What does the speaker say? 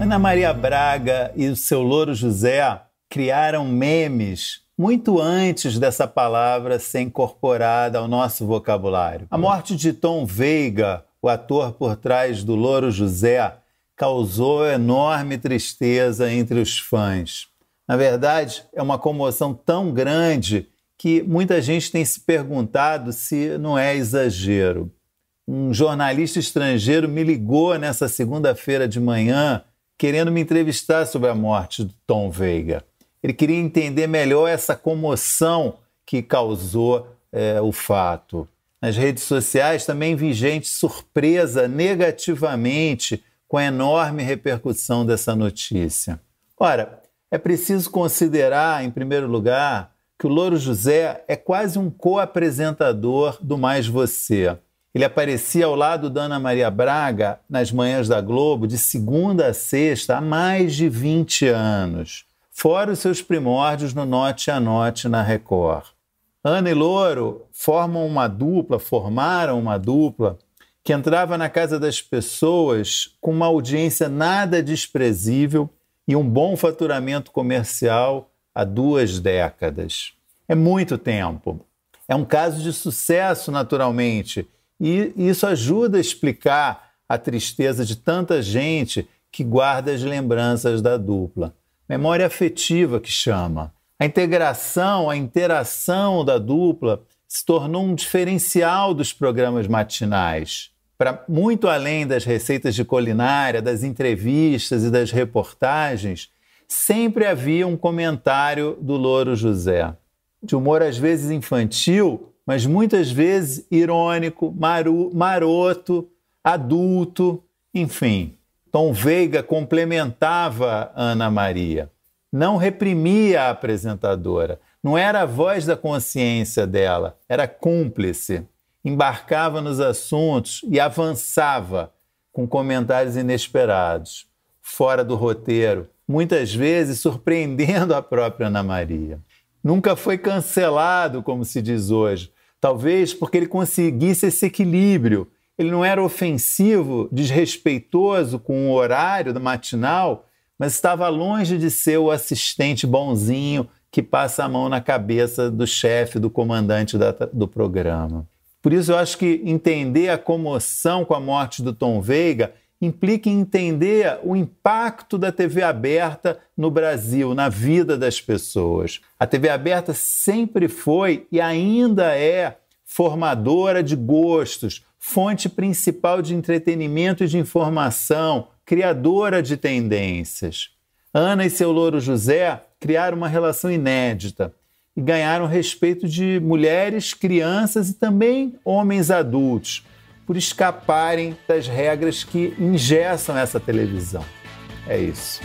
Ana Maria Braga e o seu louro José criaram memes muito antes dessa palavra ser incorporada ao nosso vocabulário. A morte de Tom Veiga, o ator por trás do Louro José, causou enorme tristeza entre os fãs. Na verdade, é uma comoção tão grande que muita gente tem se perguntado se não é exagero. Um jornalista estrangeiro me ligou nessa segunda-feira de manhã querendo me entrevistar sobre a morte do Tom Veiga. Ele queria entender melhor essa comoção que causou é, o fato. Nas redes sociais também vi gente surpresa negativamente com a enorme repercussão dessa notícia. Ora, é preciso considerar, em primeiro lugar, que o Louro José é quase um co-apresentador do Mais Você. Ele aparecia ao lado da Ana Maria Braga nas manhãs da Globo de segunda a sexta há mais de 20 anos, fora os seus primórdios no Note a Note na Record. Ana e Louro formam uma dupla, formaram uma dupla que entrava na casa das pessoas com uma audiência nada desprezível e um bom faturamento comercial há duas décadas. É muito tempo. É um caso de sucesso, naturalmente, e isso ajuda a explicar a tristeza de tanta gente que guarda as lembranças da dupla. Memória afetiva que chama. A integração, a interação da dupla se tornou um diferencial dos programas matinais. Para muito além das receitas de culinária, das entrevistas e das reportagens, sempre havia um comentário do Louro José. De humor às vezes infantil, mas muitas vezes irônico, maru, maroto, adulto, enfim. Tom Veiga complementava Ana Maria, não reprimia a apresentadora, não era a voz da consciência dela, era cúmplice, embarcava nos assuntos e avançava com comentários inesperados, fora do roteiro, muitas vezes surpreendendo a própria Ana Maria nunca foi cancelado, como se diz hoje. Talvez porque ele conseguisse esse equilíbrio. Ele não era ofensivo, desrespeitoso com o horário do matinal, mas estava longe de ser o assistente bonzinho que passa a mão na cabeça do chefe, do comandante da, do programa. Por isso, eu acho que entender a comoção com a morte do Tom Veiga implica em entender o impacto da TV aberta no Brasil, na vida das pessoas. A TV aberta sempre foi e ainda é formadora de gostos, fonte principal de entretenimento e de informação, criadora de tendências. Ana e seu louro José criaram uma relação inédita e ganharam respeito de mulheres, crianças e também homens adultos por escaparem das regras que ingessam essa televisão. É isso.